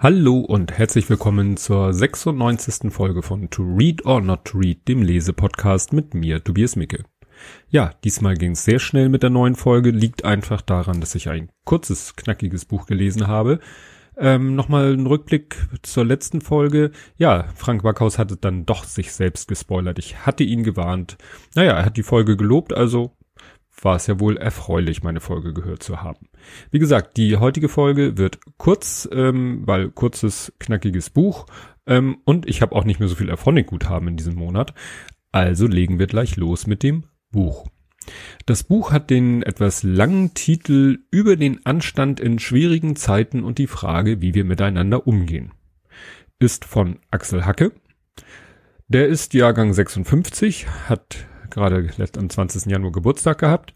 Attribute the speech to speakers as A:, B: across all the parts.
A: Hallo und herzlich willkommen zur 96. Folge von To Read or Not to Read, dem Lesepodcast mit mir, Tobias Micke. Ja, diesmal ging es sehr schnell mit der neuen Folge, liegt einfach daran, dass ich ein kurzes, knackiges Buch gelesen habe. Ähm, Nochmal ein Rückblick zur letzten Folge. Ja, Frank Backhaus hatte dann doch sich selbst gespoilert. Ich hatte ihn gewarnt. Naja, er hat die Folge gelobt, also war es ja wohl erfreulich, meine Folge gehört zu haben. Wie gesagt, die heutige Folge wird kurz, ähm, weil kurzes, knackiges Buch ähm, und ich habe auch nicht mehr so viel Erphonic-Guthaben in diesem Monat. Also legen wir gleich los mit dem Buch. Das Buch hat den etwas langen Titel über den Anstand in schwierigen Zeiten und die Frage, wie wir miteinander umgehen. Ist von Axel Hacke. Der ist Jahrgang 56, hat gerade am 20. Januar Geburtstag gehabt,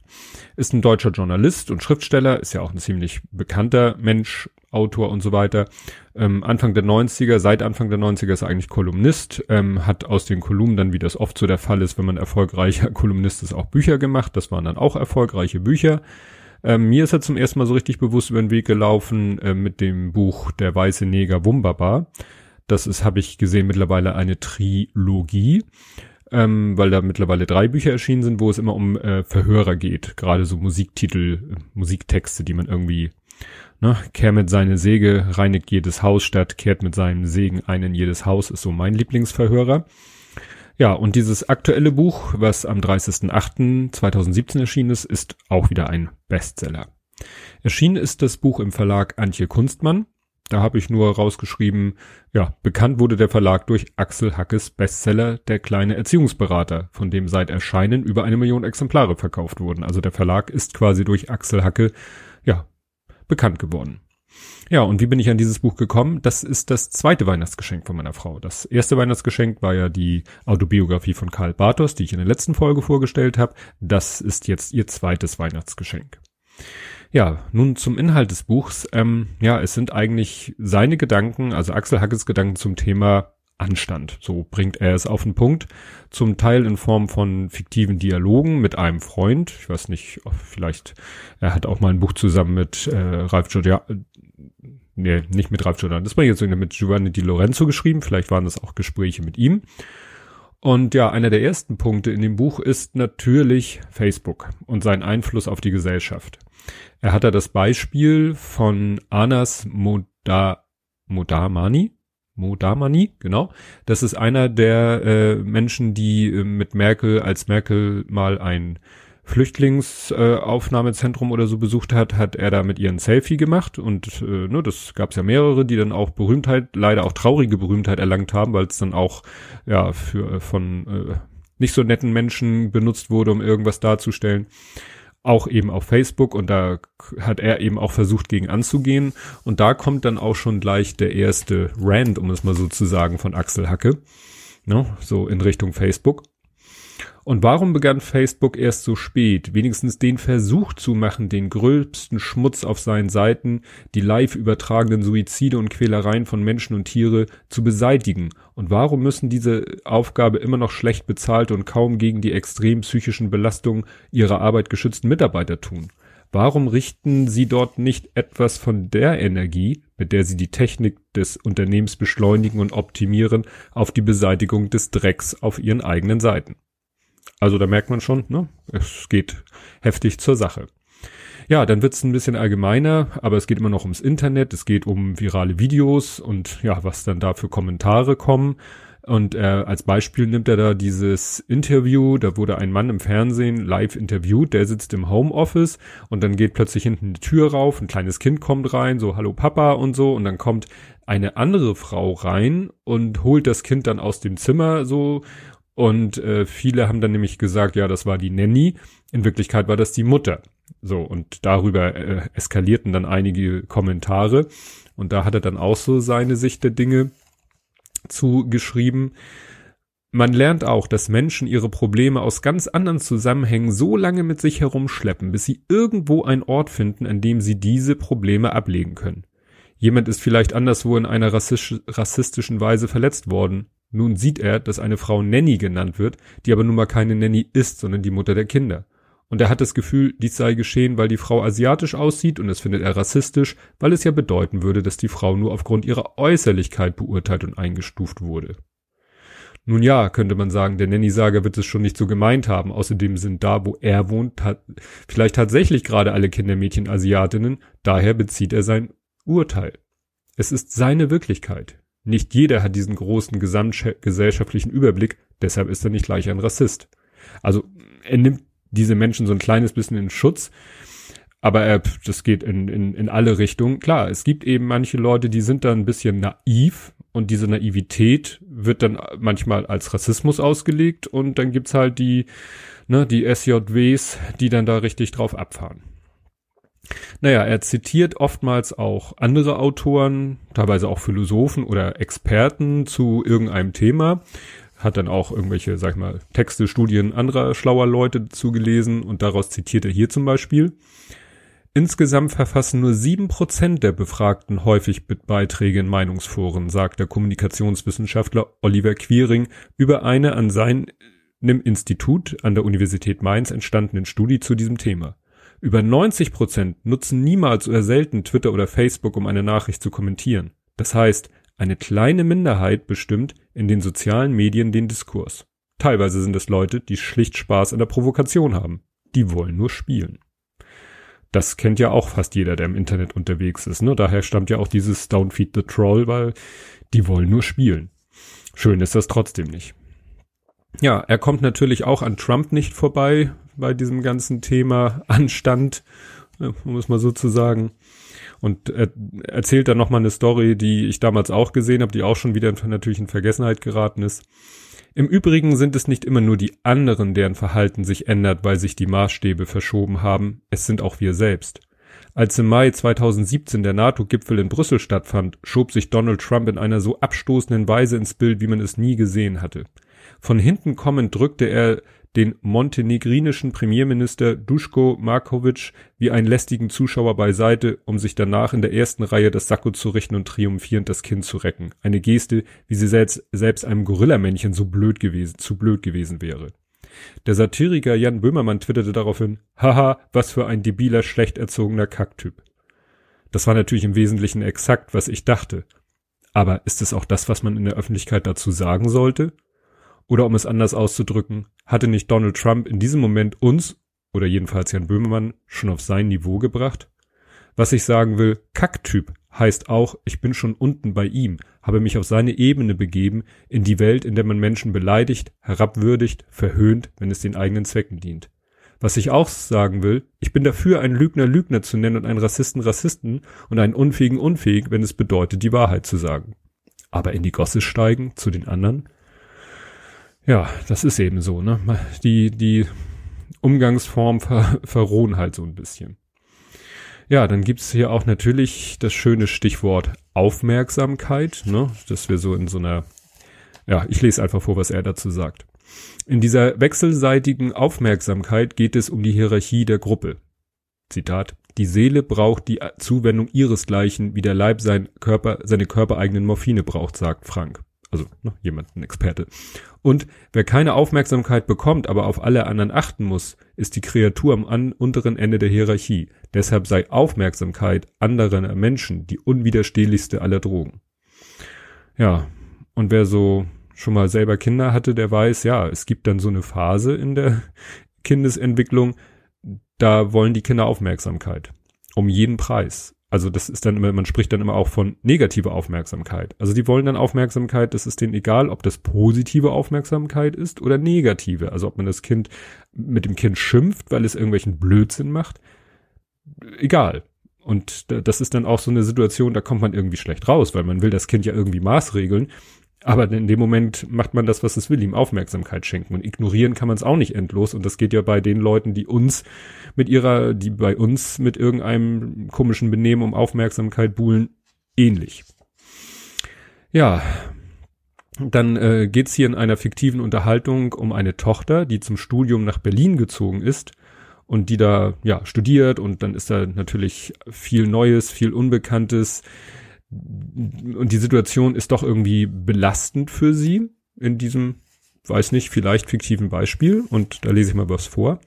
A: ist ein deutscher Journalist und Schriftsteller, ist ja auch ein ziemlich bekannter Mensch, Autor und so weiter. Ähm, Anfang der 90er, seit Anfang der 90er ist er eigentlich Kolumnist, ähm, hat aus den Kolumnen dann, wie das oft so der Fall ist, wenn man erfolgreicher Kolumnist ist, auch Bücher gemacht. Das waren dann auch erfolgreiche Bücher. Ähm, mir ist er zum ersten Mal so richtig bewusst über den Weg gelaufen äh, mit dem Buch Der weiße Neger Wumberbar. Das ist, habe ich gesehen, mittlerweile eine Trilogie ähm, weil da mittlerweile drei Bücher erschienen sind, wo es immer um äh, Verhörer geht. Gerade so Musiktitel, Musiktexte, die man irgendwie, ne, kehr mit seine Säge, reinigt jedes Haus statt, kehrt mit seinem Segen ein in jedes Haus, ist so mein Lieblingsverhörer. Ja, und dieses aktuelle Buch, was am 30.08.2017 erschienen ist, ist auch wieder ein Bestseller. Erschienen ist das Buch im Verlag Antje Kunstmann. Da habe ich nur rausgeschrieben, ja, bekannt wurde der Verlag durch Axel Hackes Bestseller Der kleine Erziehungsberater, von dem seit Erscheinen über eine Million Exemplare verkauft wurden. Also der Verlag ist quasi durch Axel Hacke, ja, bekannt geworden. Ja, und wie bin ich an dieses Buch gekommen? Das ist das zweite Weihnachtsgeschenk von meiner Frau. Das erste Weihnachtsgeschenk war ja die Autobiografie von Karl Bartos, die ich in der letzten Folge vorgestellt habe. Das ist jetzt ihr zweites Weihnachtsgeschenk. Ja, nun zum Inhalt des Buchs. Ähm, ja, es sind eigentlich seine Gedanken, also Axel Hackes Gedanken zum Thema Anstand. So bringt er es auf den Punkt. Zum Teil in Form von fiktiven Dialogen mit einem Freund. Ich weiß nicht, vielleicht, er hat auch mal ein Buch zusammen mit äh, Ralf Giordano, nee, nicht mit Ralf Giordano, das war jetzt mit Giovanni Di Lorenzo geschrieben. Vielleicht waren das auch Gespräche mit ihm. Und ja, einer der ersten Punkte in dem Buch ist natürlich Facebook und sein Einfluss auf die Gesellschaft. Er hat da das Beispiel von Anas Moda, Modamani, Modamani, genau. Das ist einer der äh, Menschen, die äh, mit Merkel, als Merkel mal ein Flüchtlingsaufnahmezentrum äh, oder so besucht hat, hat er da mit ihren Selfie gemacht und äh, ne, das gab es ja mehrere, die dann auch Berühmtheit, leider auch traurige Berühmtheit erlangt haben, weil es dann auch ja für von äh, nicht so netten Menschen benutzt wurde, um irgendwas darzustellen auch eben auf Facebook und da hat er eben auch versucht gegen anzugehen und da kommt dann auch schon gleich der erste Rand, um es mal so zu sagen, von Axel Hacke, ne, so in Richtung Facebook. Und warum begann Facebook erst so spät, wenigstens den Versuch zu machen, den gröbsten Schmutz auf seinen Seiten, die live übertragenen Suizide und Quälereien von Menschen und Tiere zu beseitigen? Und warum müssen diese Aufgabe immer noch schlecht bezahlte und kaum gegen die extrem psychischen Belastungen ihrer Arbeit geschützten Mitarbeiter tun? Warum richten sie dort nicht etwas von der Energie, mit der sie die Technik des Unternehmens beschleunigen und optimieren, auf die Beseitigung des Drecks auf ihren eigenen Seiten? Also da merkt man schon, ne? Es geht heftig zur Sache. Ja, dann wird's ein bisschen allgemeiner, aber es geht immer noch ums Internet, es geht um virale Videos und ja, was dann da für Kommentare kommen. Und äh, als Beispiel nimmt er da dieses Interview, da wurde ein Mann im Fernsehen live interviewt, der sitzt im Homeoffice und dann geht plötzlich hinten die Tür rauf, ein kleines Kind kommt rein, so Hallo Papa und so und dann kommt eine andere Frau rein und holt das Kind dann aus dem Zimmer so und äh, viele haben dann nämlich gesagt, ja, das war die Nanny. In Wirklichkeit war das die Mutter. So, und darüber äh, eskalierten dann einige Kommentare. Und da hat er dann auch so seine Sicht der Dinge zugeschrieben. Man lernt auch, dass Menschen ihre Probleme aus ganz anderen Zusammenhängen so lange mit sich herumschleppen, bis sie irgendwo einen Ort finden, an dem sie diese Probleme ablegen können. Jemand ist vielleicht anderswo in einer rassistischen Weise verletzt worden. Nun sieht er, dass eine Frau Nanny genannt wird, die aber nun mal keine Nanny ist, sondern die Mutter der Kinder. Und er hat das Gefühl, dies sei geschehen, weil die Frau asiatisch aussieht und das findet er rassistisch, weil es ja bedeuten würde, dass die Frau nur aufgrund ihrer Äußerlichkeit beurteilt und eingestuft wurde. Nun ja, könnte man sagen, der Nanny-Sager wird es schon nicht so gemeint haben. Außerdem sind da, wo er wohnt, ta vielleicht tatsächlich gerade alle Kindermädchen Asiatinnen. Daher bezieht er sein Urteil. Es ist seine Wirklichkeit. Nicht jeder hat diesen großen gesamtgesellschaftlichen Überblick, deshalb ist er nicht gleich ein Rassist. Also er nimmt diese Menschen so ein kleines bisschen in Schutz, aber er, das geht in, in, in alle Richtungen. Klar, es gibt eben manche Leute, die sind da ein bisschen naiv und diese Naivität wird dann manchmal als Rassismus ausgelegt und dann gibt's halt die, ne, die SJWs, die dann da richtig drauf abfahren. Naja, er zitiert oftmals auch andere Autoren, teilweise auch Philosophen oder Experten zu irgendeinem Thema, hat dann auch irgendwelche, sag ich mal, Texte, Studien anderer schlauer Leute dazu gelesen und daraus zitiert er hier zum Beispiel. Insgesamt verfassen nur sieben Prozent der Befragten häufig Beiträge in Meinungsforen, sagt der Kommunikationswissenschaftler Oliver Quiring über eine an seinem Institut an der Universität Mainz entstandenen Studie zu diesem Thema. Über 90 Prozent nutzen niemals oder selten Twitter oder Facebook, um eine Nachricht zu kommentieren. Das heißt, eine kleine Minderheit bestimmt in den sozialen Medien den Diskurs. Teilweise sind es Leute, die schlicht Spaß an der Provokation haben. Die wollen nur spielen. Das kennt ja auch fast jeder, der im Internet unterwegs ist. Ne? Daher stammt ja auch dieses Don't Feed the Troll, weil die wollen nur spielen. Schön ist das trotzdem nicht. Ja, er kommt natürlich auch an Trump nicht vorbei bei diesem ganzen Thema Anstand, äh, um es mal so zu sagen. Und er erzählt dann nochmal eine Story, die ich damals auch gesehen habe, die auch schon wieder natürlich in Vergessenheit geraten ist. Im Übrigen sind es nicht immer nur die anderen, deren Verhalten sich ändert, weil sich die Maßstäbe verschoben haben, es sind auch wir selbst. Als im Mai 2017 der NATO-Gipfel in Brüssel stattfand, schob sich Donald Trump in einer so abstoßenden Weise ins Bild, wie man es nie gesehen hatte. Von hinten kommend drückte er den montenegrinischen Premierminister Duschko Markovic wie einen lästigen Zuschauer beiseite, um sich danach in der ersten Reihe das Sakko zu richten und triumphierend das Kinn zu recken. Eine Geste, wie sie selbst, selbst einem Gorillamännchen so blöd gewesen, zu blöd gewesen wäre. Der Satiriker Jan Böhmermann twitterte daraufhin, haha, was für ein debiler, schlecht erzogener Kacktyp. Das war natürlich im Wesentlichen exakt, was ich dachte. Aber ist es auch das, was man in der Öffentlichkeit dazu sagen sollte? Oder um es anders auszudrücken, hatte nicht Donald Trump in diesem Moment uns, oder jedenfalls Jan Böhmermann, schon auf sein Niveau gebracht? Was ich sagen will, Kacktyp heißt auch, ich bin schon unten bei ihm, habe mich auf seine Ebene begeben, in die Welt, in der man Menschen beleidigt, herabwürdigt, verhöhnt, wenn es den eigenen Zwecken dient. Was ich auch sagen will, ich bin dafür, einen Lügner Lügner zu nennen und einen Rassisten Rassisten und einen Unfähigen unfähig, wenn es bedeutet, die Wahrheit zu sagen. Aber in die Gosse steigen zu den anderen, ja, das ist eben so, ne? Die, die Umgangsform ver, verrohen halt so ein bisschen. Ja, dann gibt's hier auch natürlich das schöne Stichwort Aufmerksamkeit, ne? Dass wir so in so einer, ja, ich lese einfach vor, was er dazu sagt. In dieser wechselseitigen Aufmerksamkeit geht es um die Hierarchie der Gruppe. Zitat. Die Seele braucht die Zuwendung ihresgleichen, wie der Leib sein Körper, seine körpereigenen Morphine braucht, sagt Frank. Also ne, jemand, ein Experte. Und wer keine Aufmerksamkeit bekommt, aber auf alle anderen achten muss, ist die Kreatur am an, unteren Ende der Hierarchie. Deshalb sei Aufmerksamkeit anderer Menschen die unwiderstehlichste aller Drogen. Ja, und wer so schon mal selber Kinder hatte, der weiß, ja, es gibt dann so eine Phase in der Kindesentwicklung, da wollen die Kinder Aufmerksamkeit. Um jeden Preis. Also das ist dann immer, man spricht dann immer auch von negativer Aufmerksamkeit. Also die wollen dann Aufmerksamkeit, das ist denen egal, ob das positive Aufmerksamkeit ist oder negative. Also ob man das Kind mit dem Kind schimpft, weil es irgendwelchen Blödsinn macht. Egal. Und das ist dann auch so eine Situation, da kommt man irgendwie schlecht raus, weil man will das Kind ja irgendwie maßregeln. Aber in dem Moment macht man das, was es will, ihm Aufmerksamkeit schenken. Und ignorieren kann man es auch nicht endlos. Und das geht ja bei den Leuten, die uns mit ihrer, die bei uns mit irgendeinem komischen Benehmen um Aufmerksamkeit buhlen, ähnlich. Ja, dann äh, geht es hier in einer fiktiven Unterhaltung um eine Tochter, die zum Studium nach Berlin gezogen ist und die da ja studiert und dann ist da natürlich viel Neues, viel Unbekanntes und die Situation ist doch irgendwie belastend für sie in diesem, weiß nicht, vielleicht fiktiven Beispiel und da lese ich mal was vor.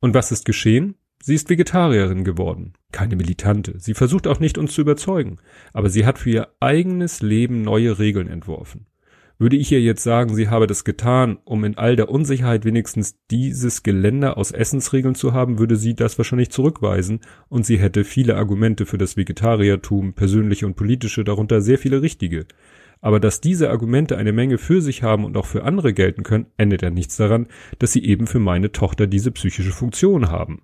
A: Und was ist geschehen? Sie ist Vegetarierin geworden, keine Militante. Sie versucht auch nicht, uns zu überzeugen, aber sie hat für ihr eigenes Leben neue Regeln entworfen. Würde ich ihr jetzt sagen, sie habe das getan, um in all der Unsicherheit wenigstens dieses Geländer aus Essensregeln zu haben, würde sie das wahrscheinlich zurückweisen und sie hätte viele Argumente für das Vegetariertum, persönliche und politische, darunter sehr viele richtige. Aber dass diese Argumente eine Menge für sich haben und auch für andere gelten können, ändert ja nichts daran, dass sie eben für meine Tochter diese psychische Funktion haben.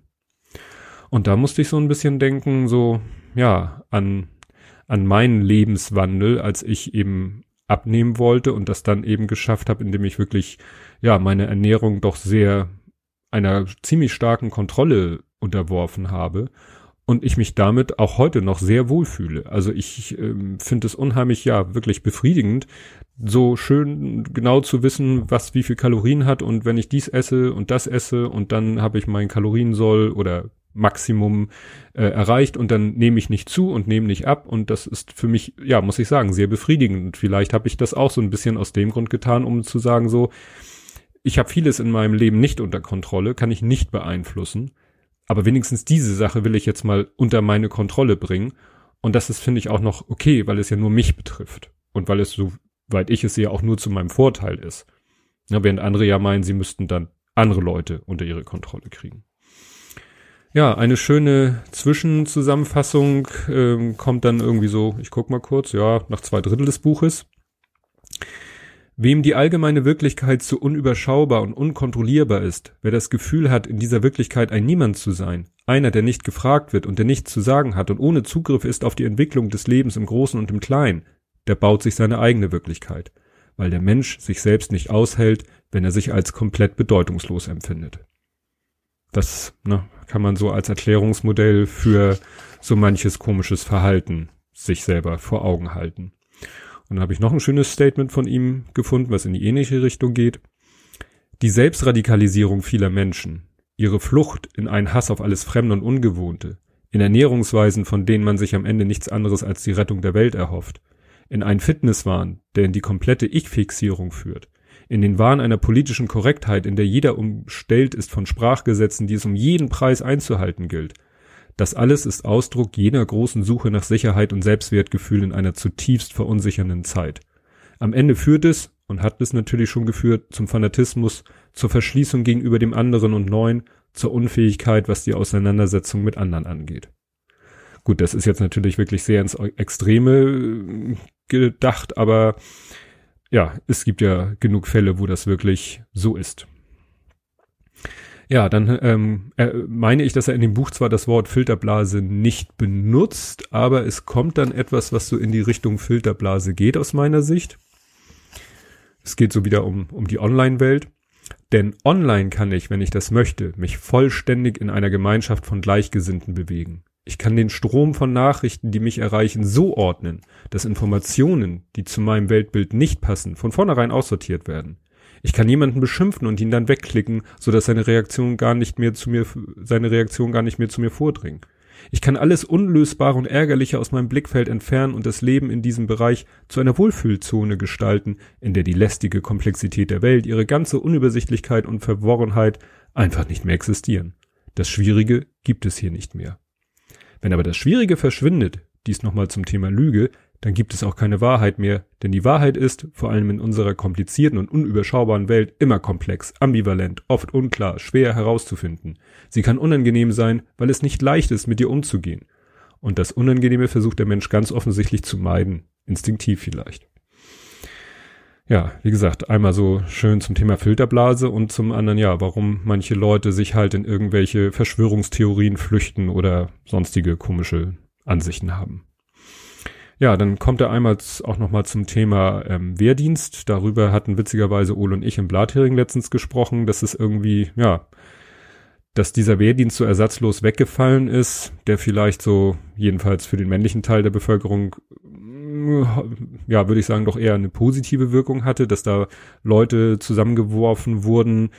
A: Und da musste ich so ein bisschen denken, so, ja, an, an meinen Lebenswandel, als ich eben abnehmen wollte und das dann eben geschafft habe, indem ich wirklich, ja, meine Ernährung doch sehr einer ziemlich starken Kontrolle unterworfen habe und ich mich damit auch heute noch sehr wohlfühle. Also ich ähm, finde es unheimlich, ja, wirklich befriedigend, so schön genau zu wissen, was wie viel Kalorien hat und wenn ich dies esse und das esse und dann habe ich mein Kaloriensoll oder Maximum äh, erreicht und dann nehme ich nicht zu und nehme nicht ab und das ist für mich, ja, muss ich sagen, sehr befriedigend. Vielleicht habe ich das auch so ein bisschen aus dem Grund getan, um zu sagen so, ich habe vieles in meinem Leben nicht unter Kontrolle, kann ich nicht beeinflussen aber wenigstens diese Sache will ich jetzt mal unter meine Kontrolle bringen. Und das ist, finde ich, auch noch okay, weil es ja nur mich betrifft. Und weil es, soweit ich es sehe, auch nur zu meinem Vorteil ist. Ja, während andere ja meinen, sie müssten dann andere Leute unter ihre Kontrolle kriegen. Ja, eine schöne Zwischenzusammenfassung ähm, kommt dann irgendwie so, ich guck mal kurz, ja, nach zwei Drittel des Buches. Wem die allgemeine Wirklichkeit zu unüberschaubar und unkontrollierbar ist, wer das Gefühl hat, in dieser Wirklichkeit ein Niemand zu sein, einer, der nicht gefragt wird und der nichts zu sagen hat und ohne Zugriff ist auf die Entwicklung des Lebens im Großen und im Kleinen, der baut sich seine eigene Wirklichkeit, weil der Mensch sich selbst nicht aushält, wenn er sich als komplett bedeutungslos empfindet. Das ne, kann man so als Erklärungsmodell für so manches komisches Verhalten sich selber vor Augen halten. Und dann habe ich noch ein schönes Statement von ihm gefunden, was in die ähnliche Richtung geht. Die Selbstradikalisierung vieler Menschen, ihre Flucht in einen Hass auf alles Fremde und Ungewohnte, in Ernährungsweisen, von denen man sich am Ende nichts anderes als die Rettung der Welt erhofft, in einen Fitnesswahn, der in die komplette Ich-Fixierung führt, in den Wahn einer politischen Korrektheit, in der jeder umstellt ist von Sprachgesetzen, die es um jeden Preis einzuhalten gilt, das alles ist Ausdruck jener großen Suche nach Sicherheit und Selbstwertgefühl in einer zutiefst verunsichernden Zeit. Am Ende führt es, und hat es natürlich schon geführt, zum Fanatismus, zur Verschließung gegenüber dem anderen und Neuen, zur Unfähigkeit, was die Auseinandersetzung mit anderen angeht. Gut, das ist jetzt natürlich wirklich sehr ins Extreme äh, gedacht, aber ja, es gibt ja genug Fälle, wo das wirklich so ist. Ja, dann ähm, äh, meine ich, dass er in dem Buch zwar das Wort Filterblase nicht benutzt, aber es kommt dann etwas, was so in die Richtung Filterblase geht aus meiner Sicht. Es geht so wieder um, um die Online-Welt. Denn online kann ich, wenn ich das möchte, mich vollständig in einer Gemeinschaft von Gleichgesinnten bewegen. Ich kann den Strom von Nachrichten, die mich erreichen, so ordnen, dass Informationen, die zu meinem Weltbild nicht passen, von vornherein aussortiert werden. Ich kann jemanden beschimpfen und ihn dann wegklicken, so dass seine Reaktion gar nicht mehr zu mir, seine Reaktion gar nicht mehr zu mir vordringen. Ich kann alles Unlösbare und Ärgerliche aus meinem Blickfeld entfernen und das Leben in diesem Bereich zu einer Wohlfühlzone gestalten, in der die lästige Komplexität der Welt, ihre ganze Unübersichtlichkeit und Verworrenheit einfach nicht mehr existieren. Das Schwierige gibt es hier nicht mehr. Wenn aber das Schwierige verschwindet, dies nochmal zum Thema Lüge, dann gibt es auch keine Wahrheit mehr, denn die Wahrheit ist, vor allem in unserer komplizierten und unüberschaubaren Welt, immer komplex, ambivalent, oft unklar, schwer herauszufinden. Sie kann unangenehm sein, weil es nicht leicht ist, mit ihr umzugehen. Und das Unangenehme versucht der Mensch ganz offensichtlich zu meiden, instinktiv vielleicht. Ja, wie gesagt, einmal so schön zum Thema Filterblase und zum anderen ja, warum manche Leute sich halt in irgendwelche Verschwörungstheorien flüchten oder sonstige komische Ansichten haben. Ja, dann kommt er einmal auch nochmal zum Thema ähm, Wehrdienst. Darüber hatten witzigerweise Ole und ich im Blathering letztens gesprochen, dass es irgendwie, ja, dass dieser Wehrdienst so ersatzlos weggefallen ist, der vielleicht so, jedenfalls für den männlichen Teil der Bevölkerung, ja, würde ich sagen, doch eher eine positive Wirkung hatte, dass da Leute zusammengeworfen wurden,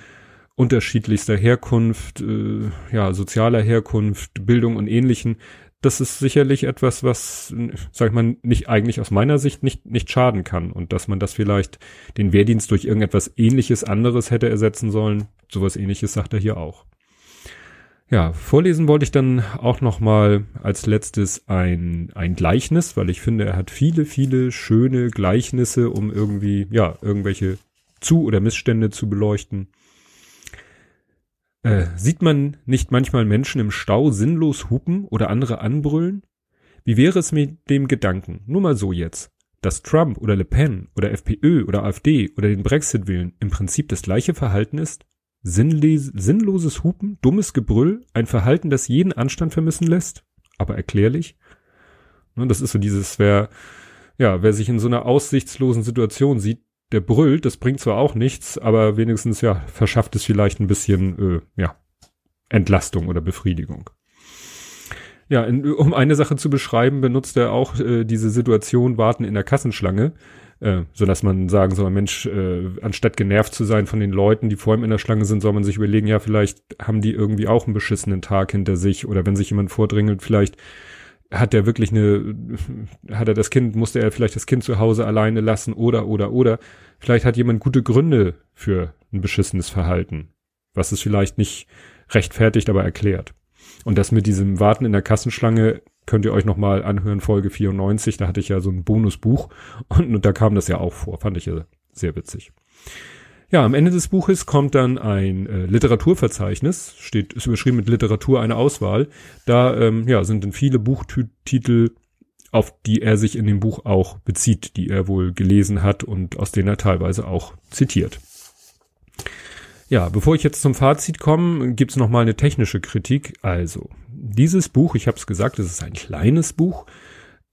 A: unterschiedlichster Herkunft, äh, ja, sozialer Herkunft, Bildung und ähnlichen, das ist sicherlich etwas, was, sag ich mal, nicht eigentlich aus meiner Sicht nicht, nicht schaden kann. Und dass man das vielleicht den Wehrdienst durch irgendetwas ähnliches anderes hätte ersetzen sollen. Sowas ähnliches sagt er hier auch. Ja, vorlesen wollte ich dann auch noch mal als letztes ein, ein Gleichnis, weil ich finde, er hat viele, viele schöne Gleichnisse, um irgendwie, ja, irgendwelche Zu- oder Missstände zu beleuchten. Äh, sieht man nicht manchmal Menschen im Stau sinnlos hupen oder andere anbrüllen? Wie wäre es mit dem Gedanken, nur mal so jetzt, dass Trump oder Le Pen oder FPÖ oder AfD oder den Brexit wählen im Prinzip das gleiche Verhalten ist? Sinnloses Hupen, dummes Gebrüll, ein Verhalten, das jeden Anstand vermissen lässt, aber erklärlich. Und ne, das ist so dieses, wer, ja, wer sich in so einer aussichtslosen Situation sieht, der brüllt, das bringt zwar auch nichts, aber wenigstens, ja, verschafft es vielleicht ein bisschen, äh, ja, Entlastung oder Befriedigung. Ja, in, um eine Sache zu beschreiben, benutzt er auch äh, diese Situation Warten in der Kassenschlange äh, so dass man sagen soll, Mensch, äh, anstatt genervt zu sein von den Leuten, die vor ihm in der Schlange sind, soll man sich überlegen, ja, vielleicht haben die irgendwie auch einen beschissenen Tag hinter sich oder wenn sich jemand vordringelt, vielleicht hat er wirklich eine, hat er das Kind, musste er vielleicht das Kind zu Hause alleine lassen oder, oder, oder. Vielleicht hat jemand gute Gründe für ein beschissenes Verhalten, was es vielleicht nicht rechtfertigt, aber erklärt. Und das mit diesem Warten in der Kassenschlange könnt ihr euch nochmal anhören, Folge 94, da hatte ich ja so ein Bonusbuch und, und da kam das ja auch vor, fand ich ja sehr witzig. Ja, am Ende des Buches kommt dann ein äh, Literaturverzeichnis, steht, ist überschrieben mit Literatur eine Auswahl. Da ähm, ja, sind dann viele Buchtitel, auf die er sich in dem Buch auch bezieht, die er wohl gelesen hat und aus denen er teilweise auch zitiert. Ja, bevor ich jetzt zum Fazit komme, gibt's noch mal eine technische Kritik. Also, dieses Buch, ich habe es gesagt, es ist ein kleines Buch.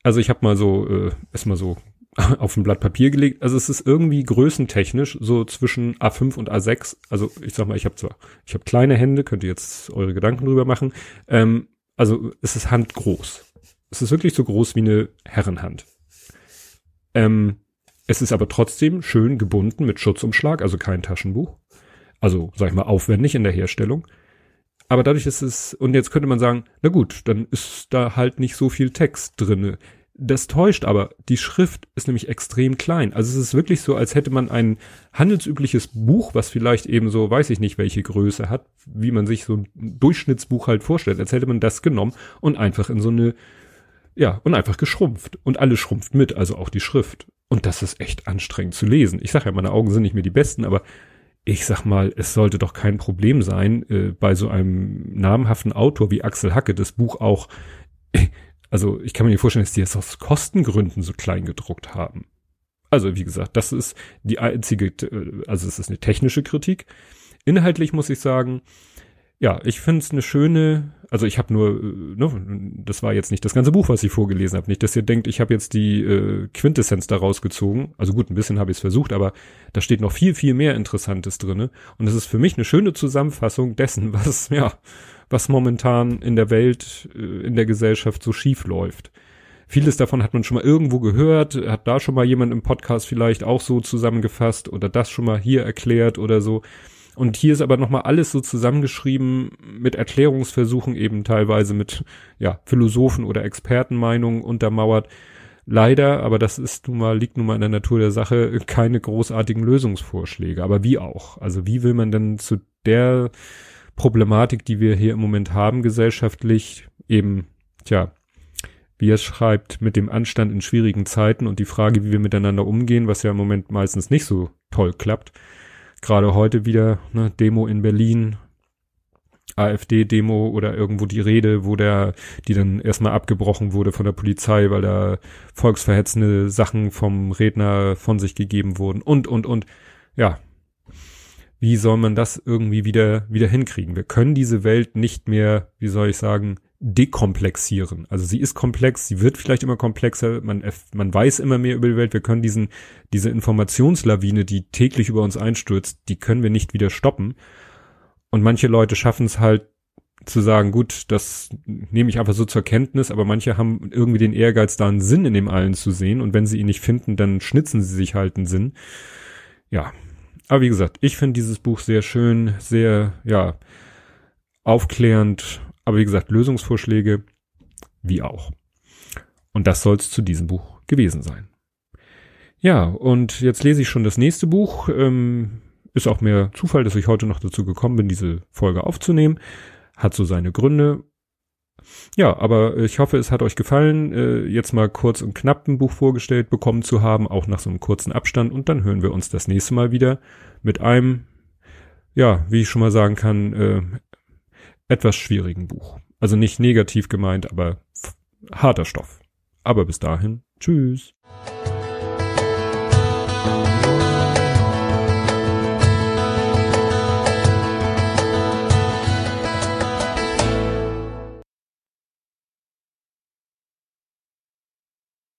A: Also ich habe mal so äh, erstmal so auf ein Blatt Papier gelegt. Also es ist irgendwie größentechnisch so zwischen A5 und A6. Also ich sag mal, ich habe zwar, ich habe kleine Hände, könnt ihr jetzt eure Gedanken drüber machen. Ähm, also es ist handgroß. Es ist wirklich so groß wie eine Herrenhand. Ähm, es ist aber trotzdem schön gebunden mit Schutzumschlag, also kein Taschenbuch. Also, sag ich mal, aufwendig in der Herstellung. Aber dadurch ist es, und jetzt könnte man sagen, na gut, dann ist da halt nicht so viel Text drinne. Das täuscht aber. Die Schrift ist nämlich extrem klein. Also es ist wirklich so, als hätte man ein handelsübliches Buch, was vielleicht eben so, weiß ich nicht, welche Größe hat, wie man sich so ein Durchschnittsbuch halt vorstellt, als hätte man das genommen und einfach in so eine, ja, und einfach geschrumpft. Und alles schrumpft mit, also auch die Schrift. Und das ist echt anstrengend zu lesen. Ich sage ja, meine Augen sind nicht mehr die besten, aber ich sag mal, es sollte doch kein Problem sein, äh, bei so einem namhaften Autor wie Axel Hacke das Buch auch, also ich kann mir nicht vorstellen, dass die es aus Kostengründen so klein gedruckt haben. Also wie gesagt, das ist die einzige, äh, also es ist eine technische Kritik. Inhaltlich muss ich sagen, ja, ich finde es eine schöne, also ich habe nur, äh, ne, das war jetzt nicht das ganze Buch, was ich vorgelesen habe. Nicht, dass ihr denkt, ich habe jetzt die äh, Quintessenz daraus gezogen. Also gut, ein bisschen habe ich es versucht, aber da steht noch viel, viel mehr Interessantes drinne. Und es ist für mich eine schöne Zusammenfassung dessen, was, ja, was momentan in der Welt, äh, in der Gesellschaft so schief läuft. Vieles davon hat man schon mal irgendwo gehört, hat da schon mal jemand im Podcast vielleicht auch so zusammengefasst oder das schon mal hier erklärt oder so. Und hier ist aber nochmal alles so zusammengeschrieben mit Erklärungsversuchen, eben teilweise mit ja, Philosophen oder Expertenmeinungen untermauert. Leider, aber das ist nun mal, liegt nun mal in der Natur der Sache, keine großartigen Lösungsvorschläge. Aber wie auch? Also wie will man denn zu der Problematik, die wir hier im Moment haben, gesellschaftlich, eben, tja, wie er schreibt, mit dem Anstand in schwierigen Zeiten und die Frage, wie wir miteinander umgehen, was ja im Moment meistens nicht so toll klappt, Gerade heute wieder ne, Demo in Berlin, AfD-Demo oder irgendwo die Rede, wo der, die dann erstmal abgebrochen wurde von der Polizei, weil da volksverhetzende Sachen vom Redner von sich gegeben wurden und, und, und. Ja. Wie soll man das irgendwie wieder, wieder hinkriegen? Wir können diese Welt nicht mehr, wie soll ich sagen, dekomplexieren. Also sie ist komplex, sie wird vielleicht immer komplexer, man, man weiß immer mehr über die Welt, wir können diesen, diese Informationslawine, die täglich über uns einstürzt, die können wir nicht wieder stoppen. Und manche Leute schaffen es halt zu sagen, gut, das nehme ich einfach so zur Kenntnis, aber manche haben irgendwie den Ehrgeiz, da einen Sinn in dem allen zu sehen und wenn sie ihn nicht finden, dann schnitzen sie sich halt einen Sinn. Ja. Aber wie gesagt, ich finde dieses Buch sehr schön, sehr, ja, aufklärend aber wie gesagt, Lösungsvorschläge wie auch. Und das soll es zu diesem Buch gewesen sein. Ja, und jetzt lese ich schon das nächste Buch. Ähm, ist auch mehr Zufall, dass ich heute noch dazu gekommen bin, diese Folge aufzunehmen. hat so seine Gründe. Ja, aber ich hoffe, es hat euch gefallen, äh, jetzt mal kurz und knapp ein Buch vorgestellt bekommen zu haben, auch nach so einem kurzen Abstand. Und dann hören wir uns das nächste Mal wieder mit einem, ja, wie ich schon mal sagen kann, äh, etwas schwierigen Buch. Also nicht negativ gemeint, aber harter Stoff. Aber bis dahin, tschüss.